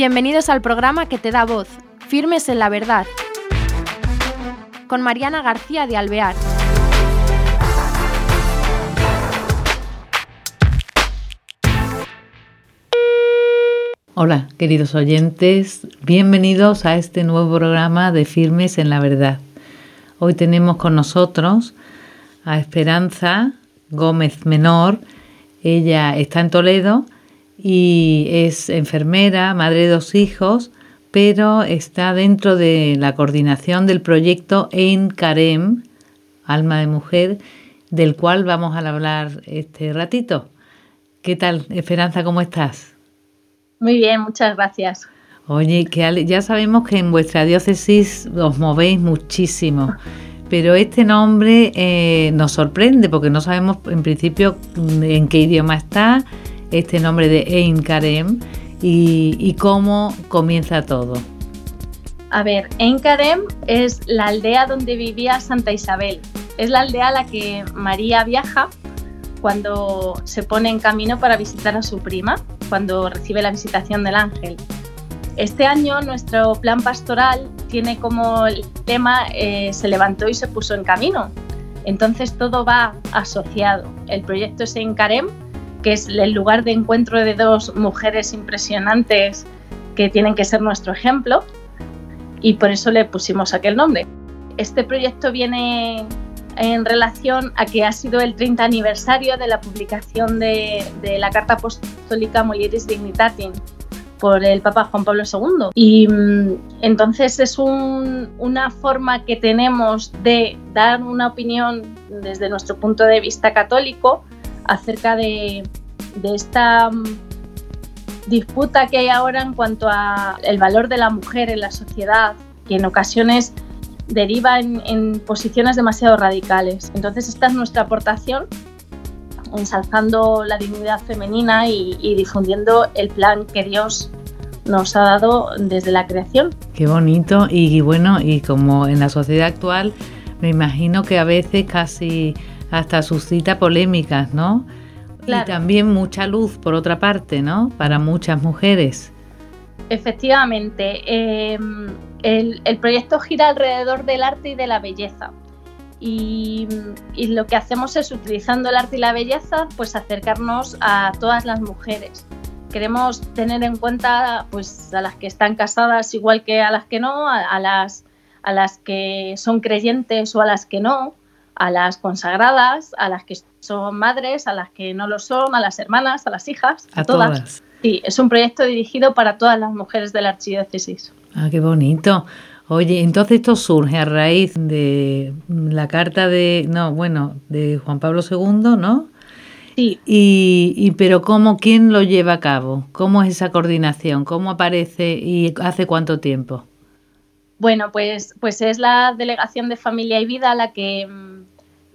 Bienvenidos al programa que te da voz, Firmes en la Verdad, con Mariana García de Alvear. Hola, queridos oyentes, bienvenidos a este nuevo programa de Firmes en la Verdad. Hoy tenemos con nosotros a Esperanza Gómez Menor. Ella está en Toledo y es enfermera, madre de dos hijos, pero está dentro de la coordinación del proyecto En Carem, Alma de Mujer, del cual vamos a hablar este ratito. ¿Qué tal, Esperanza? ¿Cómo estás? Muy bien, muchas gracias. Oye, que ya sabemos que en vuestra diócesis os movéis muchísimo, pero este nombre eh, nos sorprende porque no sabemos en principio en qué idioma está este nombre de Ein Karem y, cómo comienza todo. A ver, Ein es la aldea donde vivía Santa Isabel. Es la aldea a la que María viaja cuando se pone en camino para visitar a su prima, cuando recibe la visitación del ángel. Este año nuestro plan pastoral tiene como tema eh, se levantó y se puso en camino. Entonces todo va asociado. El proyecto es en que es el lugar de encuentro de dos mujeres impresionantes que tienen que ser nuestro ejemplo y por eso le pusimos aquel nombre. Este proyecto viene en relación a que ha sido el 30 aniversario de la publicación de, la Carta Apostólica Mulieris Dignitatis por el Papa Juan Pablo II. Y mm, entonces es una forma que tenemos de dar una opinión desde nuestro punto de vista católico acerca de, esta mm, disputa que hay ahora en cuanto a el valor de la mujer en la sociedad, que en ocasiones deriva en, posiciones demasiado radicales. Entonces esta es nuestra aportación, ensalzando la dignidad femenina y, difundiendo el plan que Dios nos ha dado desde la creación. Qué bonito y, bueno, y como en la sociedad actual me imagino que a veces casi hasta suscita polémicas, ¿no? Y también mucha luz por otra parte, ¿no? Para muchas mujeres. Efectivamente. Em, el, proyecto gira alrededor del arte y de la belleza. Y, lo que hacemos es, utilizando el arte y la belleza, pues acercarnos a todas las mujeres. Queremos tener en cuenta pues, a las que están casadas igual que a las que no, a, las, a las que son creyentes o a las que no, a las consagradas, a las que son madres, a las que no lo son, a las hermanas, a las hijas, a, todas. Sí, es un proyecto dirigido para todas las mujeres de la archidiócesis. Ah, qué bonito. Oye, entonces esto surge a raíz de la carta de, no, bueno, de Juan Pablo II, ¿no? Sí. Y, y pero cómo, quién lo lleva a cabo, cómo es esa coordinación, cómo aparece y hace cuánto tiempo. Bueno, pues, pues es la delegación de Familia y Vida la que mm,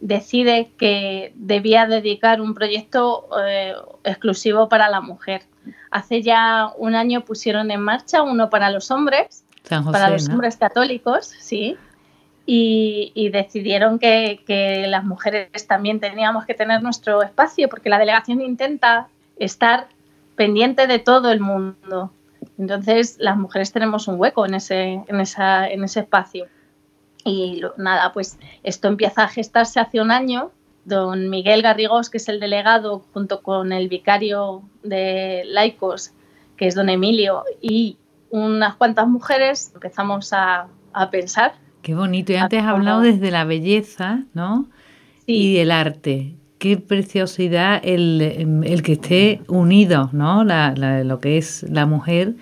decide que debía dedicar un proyecto eh, exclusivo para la mujer. Hace ya un año pusieron en marcha uno para los hombres, para los hombres católicos, sí, y, decidieron que, las mujeres también teníamos que tener nuestro espacio, porque la delegación intenta estar pendiente de todo el mundo. Entonces, las mujeres tenemos un hueco en ese, en esa, en ese espacio. Y nada, pues esto empieza a gestarse hace un año don Miguel Garrigós, que es el delegado, junto con el vicario de laicos, que es don Emilio, y unas cuantas mujeres, empezamos a, pensar. Qué bonito. Y antes has hablado desde la belleza, ¿no? Y el arte. Qué preciosidad el, que esté unido, ¿no? lo que es la mujer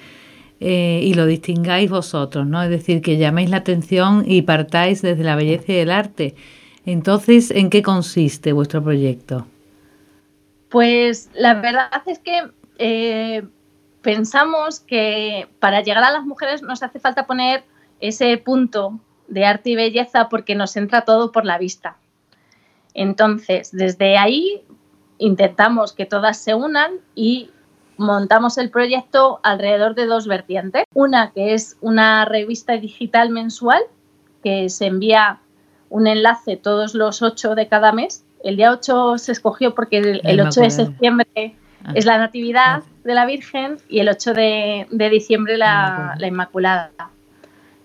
eh, y lo distingáis vosotros, ¿no? Es decir, que llaméis la atención y partáis desde la belleza y el arte entonces, ¿en qué consiste vuestro proyecto? Pues la verdad es que eh, pensamos que para llegar a las mujeres nos hace falta poner ese punto de arte y belleza porque nos entra todo por la vista. Entonces, desde ahí intentamos que todas se unan y montamos el proyecto alrededor de dos vertientes. Una que es una revista digital mensual que se envía un enlace todos los 8 de cada mes. El día 8 se escogió porque el, 8 de septiembre Ah. Es la Natividad de la Virgen y el 8 de, diciembre la, la, Inmaculada.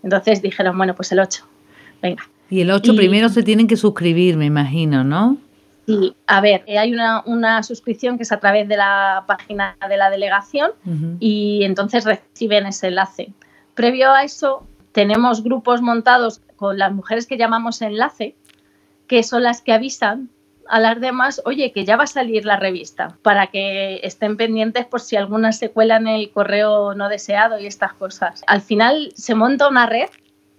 Entonces dijeron, bueno, pues el 8, venga. Y el 8 primero se tienen que suscribir, me imagino, ¿no? Sí, a ver, eh, hay una, suscripción que es a través de la página de la delegación y entonces reciben ese enlace. Previo a eso, tenemos grupos montados con las mujeres que llamamos enlace, que son las que avisan a las demás, oye, que ya va a salir la revista, para que estén pendientes por si alguna se cuela en el correo no deseado y estas cosas. Al final se monta una red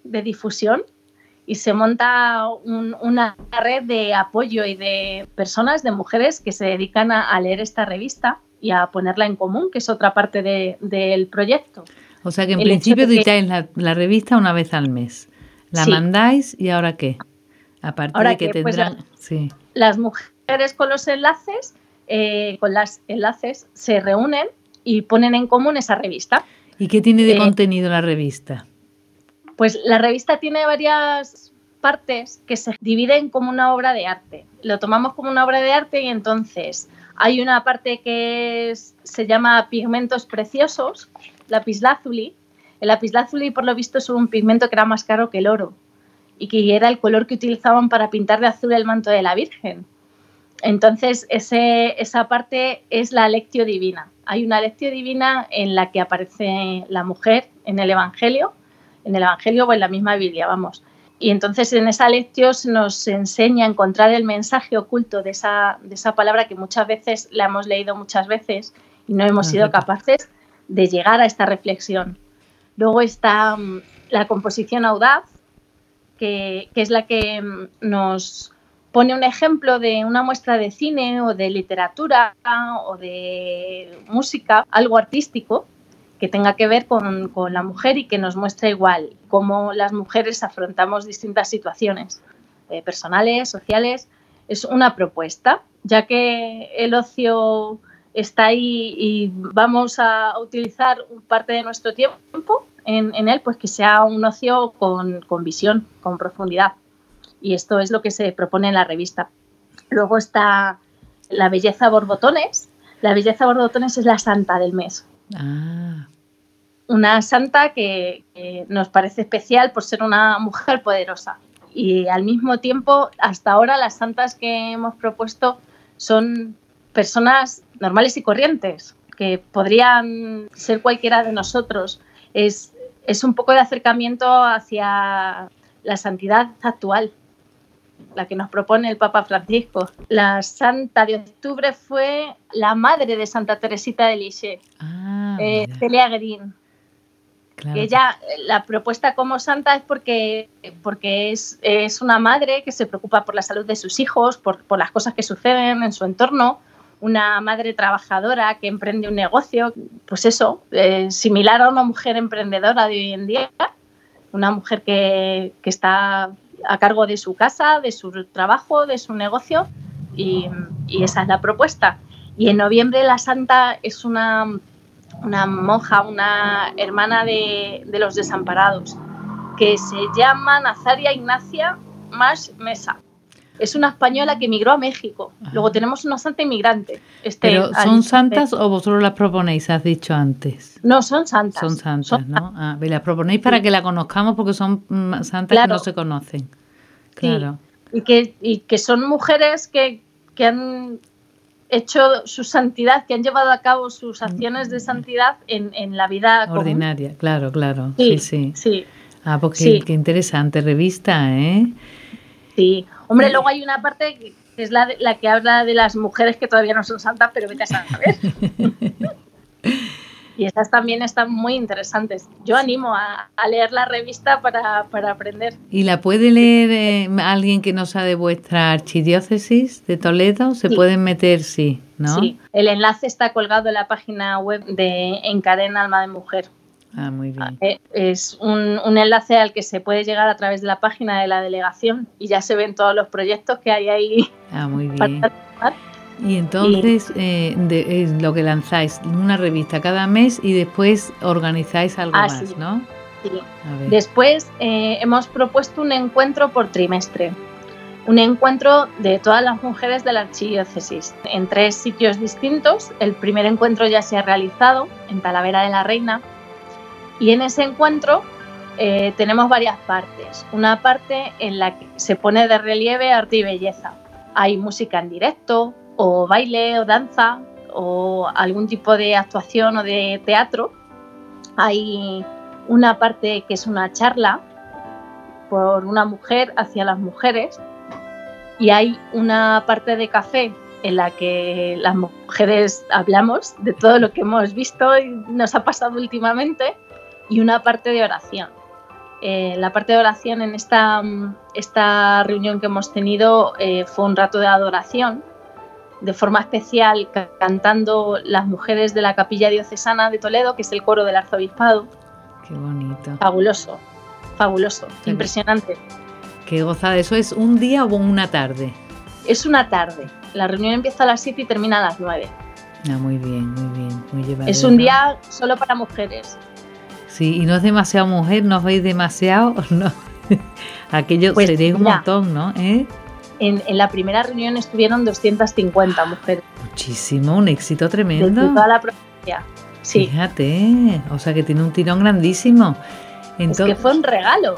de difusión y se monta una red de apoyo y de personas, de mujeres que se dedican a, leer esta revista y a ponerla en común, que es otra parte del proyecto. O sea que en principio editáis la, revista una vez al mes. La mandáis y ahora qué? Aparte de que, pues, tendrán... sí las mujeres con los enlaces, eh, con las enlaces, se reúnen y ponen en común esa revista. ¿Y qué tiene de eh, contenido la revista? Pues la revista tiene varias partes que se dividen como una obra de arte. Lo tomamos como una obra de arte y entonces hay una parte que se llama pigmentos preciosos, lapislázuli. El lapislázuli, por lo visto, es un pigmento que era más caro que el oro y que era el color que utilizaban para pintar de azul el manto de la Virgen. Entonces, esa parte es la lectio divina. Hay una lectio divina en la que aparece la mujer en el Evangelio, en el Evangelio o en la misma Biblia, vamos. Y entonces en esa lectio nos enseña a encontrar el mensaje oculto de esa, de esa palabra que muchas veces la hemos leído muchas veces y no hemos sido capaces de llegar a esta reflexión. Luego está mm, la composición audaz, que, es la que mm, nos pone un ejemplo de una muestra de cine o de literatura o de música, algo artístico que tenga que ver con, la mujer y que nos muestra igual cómo las mujeres afrontamos distintas situaciones eh, personales, sociales. Es una propuesta, ya que el ocio está ahí y vamos a utilizar parte de nuestro tiempo en, él, pues que sea un ocio con, visión, con profundidad. Y esto es lo que se propone en la revista. Luego está la belleza borbotones. La belleza borbotones es la santa del mes. Ah. Una santa que, nos parece especial por ser una mujer poderosa. Y al mismo tiempo, hasta ahora las santas que hemos propuesto son personas normales y corrientes, que podrían ser cualquiera de nosotros. Es es un poco de acercamiento hacia la santidad actual, la que nos propone el Papa Francisco. La Santa de Octubre fue la madre de Santa Teresita de Lisieux, ah, eh, Celia Green. ella, la propuesta como santa es porque, porque es, es, una madre que se preocupa por la salud de sus hijos, por, por las cosas que suceden en su entorno, una madre trabajadora que emprende un negocio, pues eso, eh, similar a una mujer emprendedora de hoy en día, una mujer que, está a cargo de su casa, de su trabajo, de su negocio, y, esa es la propuesta. Y en noviembre la santa es una, una monja, una hermana de, de los desamparados, que se llama Nazaria Ignacia Más Mesa es una española que emigró a México. Luego tenemos una santa inmigrante. Este, ¿Pero son santas o vosotros las proponéis, has dicho antes? No, son santas. Son santas, ¿no? Ah, las proponéis para que la conozcamos porque son mm, santas que no se conocen. Claro. Y, que, y que son mujeres que, que han hecho su santidad, que han llevado a cabo sus acciones de santidad en, en la vida ordinaria. Claro, claro. Sí, sí. sí. Ah, porque qué interesante revista, ¿eh? Sí, hombre, luego hay una parte que es la, la que habla de las mujeres que todavía no son santas, pero vete a saber. y esas también están muy interesantes. Yo animo a, leer la revista para, aprender. ¿Y la puede leer eh, alguien que no sea de vuestra archidiócesis de Toledo? ¿Se pueden meter? Sí, ¿no? Sí, el enlace está colgado en la página web de Encadena Alma de Mujer. Ah, muy bien. Eh, es un, un, enlace al que se puede llegar a través de la página de la delegación y ya se ven todos los proyectos que hay ahí. Ah, muy bien. y entonces eh, lo que lanzáis, una revista cada mes y después organizáis algo ah, más, ¿no? Sí. Después eh, hemos propuesto un encuentro por trimestre. un encuentro de todas las mujeres de la archidiócesis en tres sitios distintos. El primer encuentro ya se ha realizado en Talavera de la Reina y en ese encuentro eh, tenemos varias partes. Una parte en la que se pone de relieve arte y belleza. Hay música en directo, o baile, o danza, o algún tipo de actuación o de teatro. Hay una parte que es una charla por una mujer hacia las mujeres y hay una parte de café en la que las mujeres hablamos de todo lo que hemos visto y nos ha pasado últimamente y una parte de oración. Eh, la parte de oración en esta, esta reunión que hemos tenido eh, fue un rato de adoración, de forma especial cantando las mujeres de la Capilla Diocesana de Toledo, que es el coro del arzobispado. Qué bonito. Fabuloso, fabuloso, impresionante. Qué gozada. ¿Eso es un día o una tarde? Es una tarde. La reunión empieza a las 7 y termina a las 9. Ah, muy bien, muy bien. Muy es un día solo para mujeres. Sí, y no es demasiado mujer, no os veis demasiado, no. Aquello pues sería un montón, ¿no? ¿Eh? En, la primera reunión estuvieron 250 mujeres. Muchísimo, un éxito tremendo. De toda la provincia. Sí. Fíjate, o sea que tiene un tirón grandísimo. Entonces, es que fue un regalo.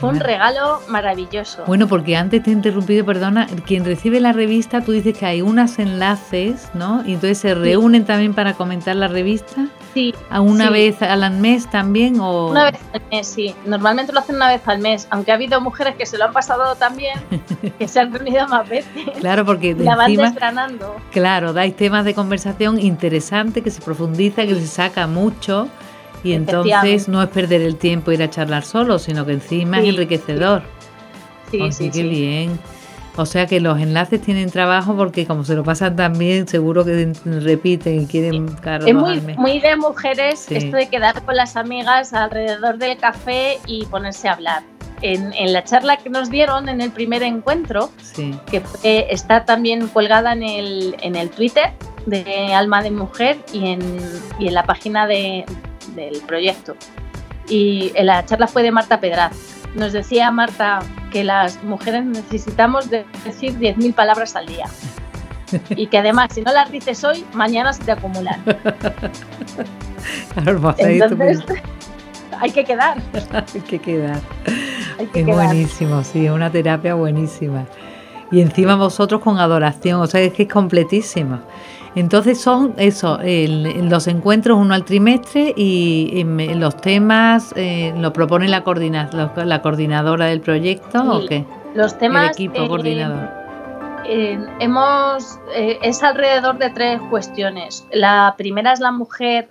Fue un regalo maravilloso. Bueno, porque antes te he interrumpido, perdona, quien recibe la revista, tú dices que hay unos enlaces, ¿no? Y entonces se reúnen también para comentar la revista. Sí. ¿A una vez al mes también? O... Una vez al mes, sí. Normalmente lo hacen una vez al mes, aunque ha habido mujeres que se lo han pasado también, que se han reunido más veces. Claro, porque la van desgranando. Claro, dais temas de conversación interesantes que se profundiza, que se saca mucho. Y entonces no es perder el tiempo ir a charlar solo, sino que encima es enriquecedor. Sí, sí, qué bien. O sea que los enlaces tienen trabajo porque como se lo pasan tan bien, seguro que repiten y quieren Es muy, muy de mujeres esto de quedar con las amigas alrededor del café y ponerse a hablar. En, en, la charla que nos dieron en el primer encuentro, que está también colgada en el, en el Twitter de Alma de Mujer y en, y en la página de, del proyecto. Y la charla fue de Marta Pedraz. Nos decía Marta que las mujeres necesitamos decir 10.000 palabras al día. Y que además, si no las dices hoy, mañana se te acumulan. Entonces, hay que quedar. hay que quedar. es buenísimo, sí, una terapia buenísima. Y encima vosotros con adoración, o sea, es que es completísima. Entonces son eso, los encuentros uno al trimestre y, los temas eh, lo propone la, la coordinadora del proyecto o qué? Los temas... El equipo eh, coordinador. Eh, hemos, es alrededor de tres cuestiones. La primera es la mujer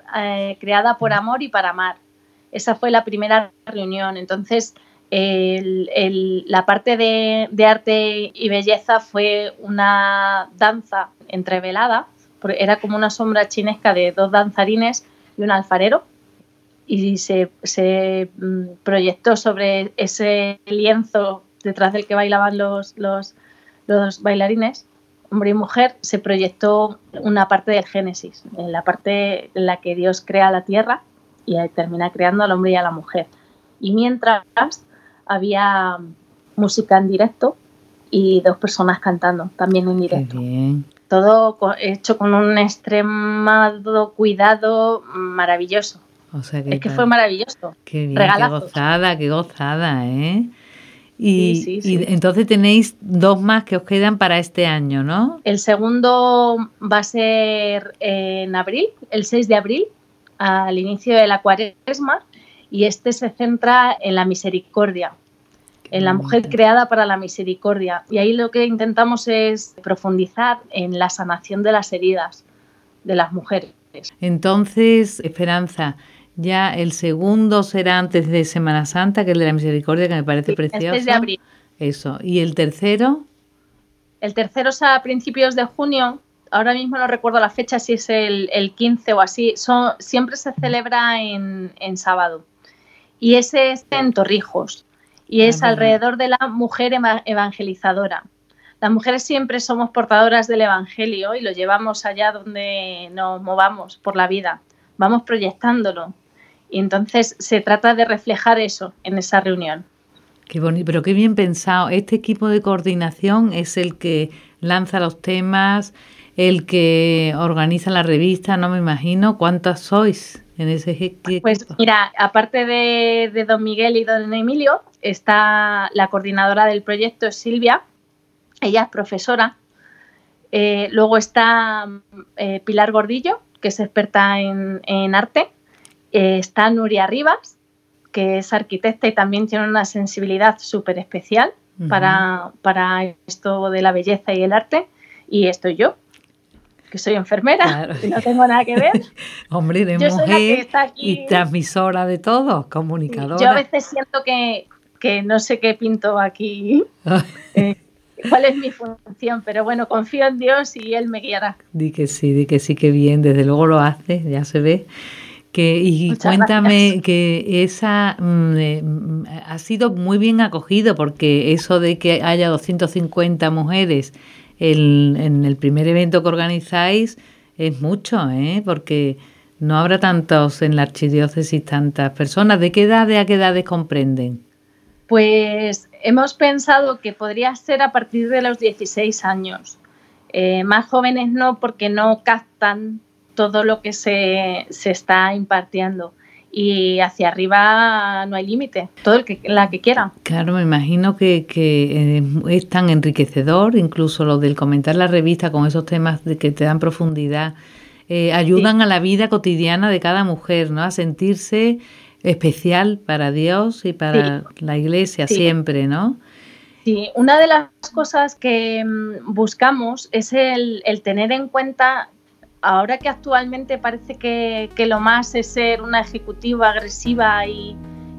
creada por amor y para amar. Esa fue la primera reunión. Entonces, la parte de, de, arte y belleza fue una danza entrevelada era como una sombra chinesca de dos danzarines y un alfarero y se, mm, proyectó sobre ese lienzo detrás del que bailaban los, los, bailarines, hombre y mujer, se proyectó una parte del Génesis, en la parte en la que Dios crea la tierra y termina creando al hombre y a la mujer. Y mientras había música en directo y dos personas cantando también en directo todo hecho con un extremado cuidado maravilloso. es que fue maravilloso. Qué bien, qué gozada, qué gozada, ¿eh? Y, entonces tenéis dos más que os quedan para este año, ¿no? El segundo va a ser en abril, el 6 de abril, al inicio de la cuaresma, y este se centra en la misericordia la mujer creada para la misericordia. Y ahí lo que intentamos es profundizar en la sanación de las heridas de las mujeres. Entonces, Esperanza, ya el segundo será antes de Semana Santa, que es el de la misericordia, que me parece precioso. Es de abril. Eso. ¿Y el tercero? El tercero es a principios de junio. Ahora mismo no recuerdo la fecha, si es el, 15 o así. Son, siempre se celebra en, en sábado. Y ese es en Torrijos y es alrededor de la mujer evangelizadora. Las mujeres siempre somos portadoras del Evangelio y lo llevamos allá donde nos movamos por la vida. Vamos proyectándolo. Y entonces se trata de reflejar eso en esa reunión. Qué bonito, pero qué bien pensado. Este equipo de coordinación es el que lanza los temas, el que organiza la revista, no me imagino. ¿Cuántas sois en ese equipo? Pues mira, aparte de, don Miguel y don Emilio, está la coordinadora del proyecto, es Silvia. Ella es profesora. Eh, luego está eh, Pilar Gordillo, que es experta en, arte. Eh, está Nuria Rivas, que es arquitecta y también tiene una sensibilidad súper especial para, para esto de la belleza y el arte. Y estoy yo, que soy enfermera y no tengo nada que ver. Hombre, de mujer y transmisora de todo, comunicadora. Yo a veces siento que, que no sé qué pinto aquí, eh, cuál es mi función, pero bueno, confío en Dios y Él me guiará. Di que sí, di que sí, que bien, desde luego lo hace, ya se ve. Que, y cuéntame que esa mm, eh, mm, ha sido muy bien acogido porque eso de que haya 250 mujeres en el primer evento que organizáis es mucho, ¿eh? porque no habrá tantos en la archidiócesis, tantas personas. ¿De qué edad de a qué edades comprenden? Pues hemos pensado que podría ser a partir de los 16 años. Eh, más jóvenes no, porque no captan todo lo que se, se está impartiendo y hacia arriba no hay límite, todo el que la que quiera. Claro, me imagino que, que, eh, es tan enriquecedor, incluso lo del comentar la revista con esos temas de que te dan profundidad, eh, ayudan a la vida cotidiana de cada mujer, ¿no? A sentirse especial para Dios y para la Iglesia siempre, ¿no? Sí, una de las cosas que mm, buscamos es el, el tener en cuenta ahora que actualmente parece que, lo más es ser una ejecutiva agresiva y,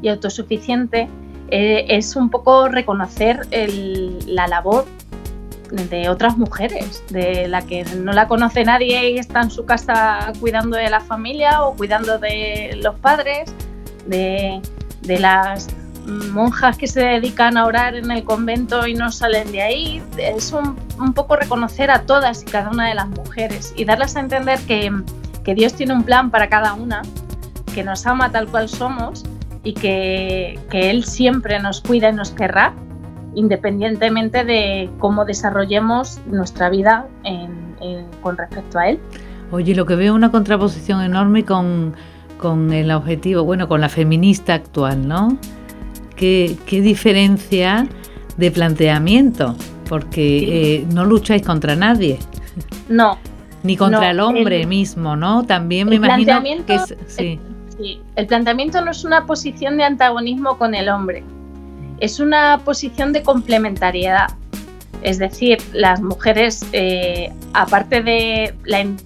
autosuficiente, eh, es un poco reconocer la labor de otras mujeres, de la que no la conoce nadie y está en su casa cuidando de la familia o cuidando de los padres, de, de las monjas que se dedican a orar en el convento y no salen de ahí. Es un, poco reconocer a todas y cada una de las mujeres y darles a entender que, Dios tiene un plan para cada una, que nos ama tal cual somos y que, Él siempre nos cuida y nos querrá, independientemente de cómo desarrollemos nuestra vida con respecto a Él. Oye, lo que veo es una contraposición enorme con, con el objetivo, bueno, con la feminista actual, ¿no? Qué, diferencia de planteamiento, porque eh, no lucháis contra nadie. No. Ni contra el hombre mismo, ¿no? También me imagino que es, sí. el planteamiento no es una posición de antagonismo con el hombre, es una posición de complementariedad. Es decir, las mujeres, eh, aparte de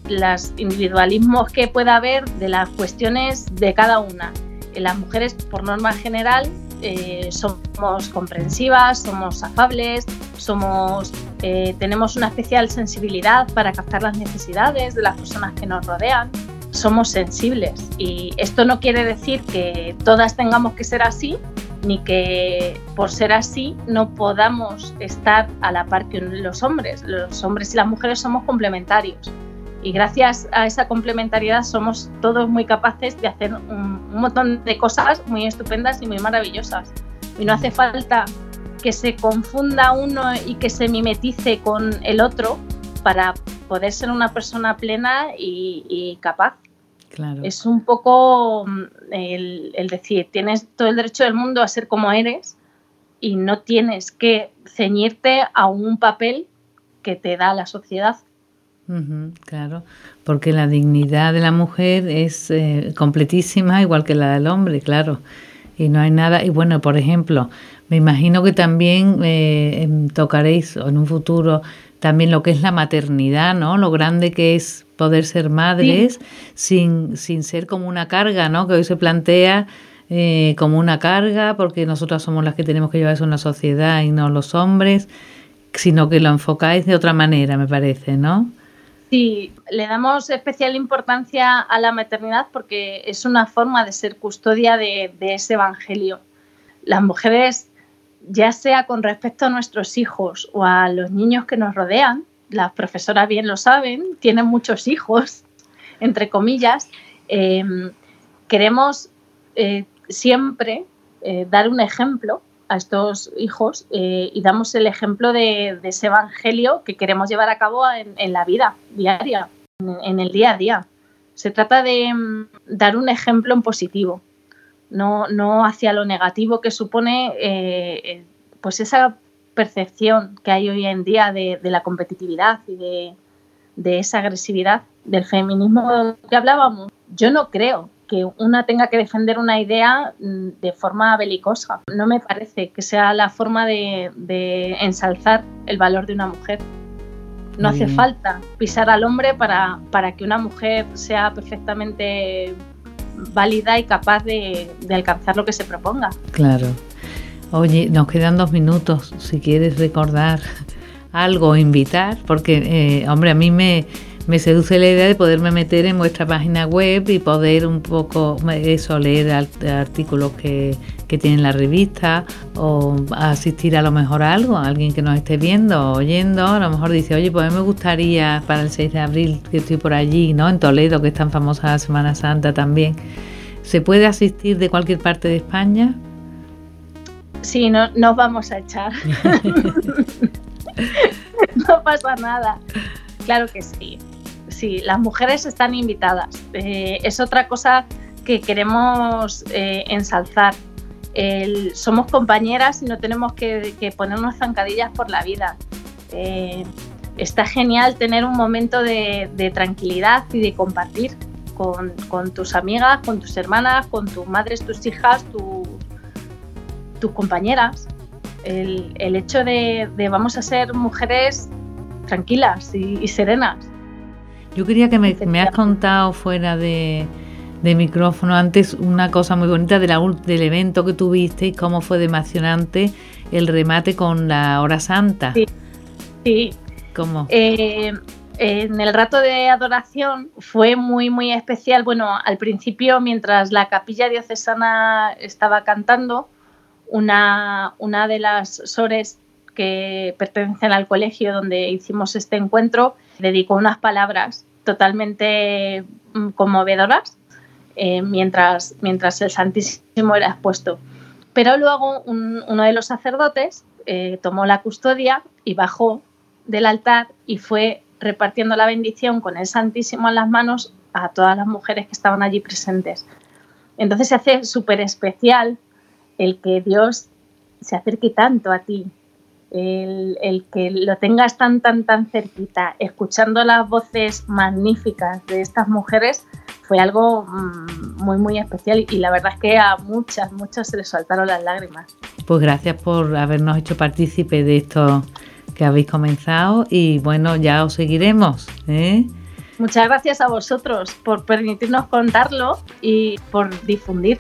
los individualismos que pueda haber, de las cuestiones de cada una, las mujeres, por norma general, eh, somos comprensivas, somos afables, somos, eh, tenemos una especial sensibilidad para captar las necesidades de las personas que nos rodean, somos sensibles y esto no quiere decir que todas tengamos que ser así, ni que por ser así no podamos estar a la par que los hombres. Los hombres y las mujeres somos complementarios y gracias a esa complementariedad somos todos muy capaces de hacer un, montón de cosas muy estupendas y muy maravillosas. Y no hace falta que se confunda uno y que se mimetice con el otro para poder ser una persona plena y, capaz. Claro. Es un poco mm, el, el, decir, tienes todo el derecho del mundo a ser como eres y no tienes que ceñirte a un papel que te da la sociedad claro, porque la dignidad de la mujer es eh, completísima, igual que la del hombre, claro. Y no hay nada. Y bueno, por ejemplo, me imagino que también eh, em, tocaréis en un futuro también lo que es la maternidad, ¿no? Lo grande que es poder ser madres sin, sin ser como una carga, ¿no? Que hoy se plantea eh, como una carga porque nosotras somos las que tenemos que llevar eso en la sociedad y no los hombres, sino que lo enfocáis de otra manera, me parece, ¿no? Sí, le damos especial importancia a la maternidad porque es una forma de ser custodia de, ese evangelio. Las mujeres, ya sea con respecto a nuestros hijos o a los niños que nos rodean, las profesoras bien lo saben, tienen muchos hijos, entre comillas, em, queremos eh, siempre eh, dar un ejemplo a estos hijos eh, y damos el ejemplo de, ese evangelio que queremos llevar a cabo en, la vida diaria, en, el día a día. Se trata de mm, dar un ejemplo en positivo, no, no hacia lo negativo que supone eh, eh, pues esa percepción que hay hoy en día de, la competitividad y de, de, esa agresividad del feminismo que hablábamos. Yo no creo que una tenga que defender una idea mm, de forma belicosa. No me parece que sea la forma de, ensalzar el valor de una mujer. No hace falta pisar al hombre para, para, que una mujer sea perfectamente válida y capaz de, alcanzar lo que se proponga. Claro. Oye, nos quedan dos minutos. Si quieres recordar algo, invitar, porque, eh, hombre, a mí me, me seduce la idea de poderme meter en vuestra página web y poder un poco eso, leer artículos que, que tienen la revista o asistir a lo mejor a algo, a alguien que nos esté viendo o oyendo, a lo mejor dice, oye, pues a mí me gustaría para el 6 de abril que estoy por allí, ¿no? En Toledo, que es tan famosa la Semana Santa también. ¿Se puede asistir de cualquier parte de España? Sí, no nos vamos a echar. no pasa nada. Claro que sí sí, las mujeres están invitadas. Eh, es otra cosa que queremos eh, ensalzar. somos compañeras y no tenemos que, ponernos zancadillas por la vida. Eh, está genial tener un momento de, tranquilidad y de compartir con, tus amigas, con tus hermanas, con tus madres, tus hijas, tus compañeras. El, hecho de, vamos a ser mujeres tranquilas y serenas. Yo quería que me, me has contado fuera de, micrófono antes una cosa muy bonita de del evento que tuviste y cómo fue de emocionante el remate con la hora santa. Sí. sí. ¿Cómo? Eh, en el rato de adoración fue muy, muy especial. Bueno, al principio, mientras la capilla diocesana estaba cantando, una, una de las sores que pertenecen al colegio donde hicimos este encuentro, dedicó unas palabras totalmente mm, conmovedoras eh, mientras, mientras el Santísimo era expuesto. Pero luego uno de los sacerdotes eh, tomó la custodia y bajó del altar y fue repartiendo la bendición con el Santísimo en las manos a todas las mujeres que estaban allí presentes. Entonces se hace súper especial el que Dios se acerque tanto a ti, el, que lo tengas tan, tan, tan cerquita, escuchando las voces magníficas de estas mujeres, fue algo mm, muy, muy especial y la verdad es que a muchas, muchas se les saltaron las lágrimas. Pues gracias por habernos hecho partícipe de esto que habéis comenzado y bueno, ya os seguiremos. ¿eh? Muchas gracias a vosotros por permitirnos contarlo y por difundir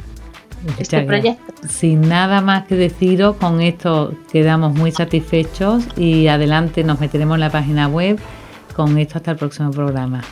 este proyecto. Sin nada más que deciros, con esto quedamos muy satisfechos y adelante nos meteremos en la página web. Con esto hasta el próximo programa.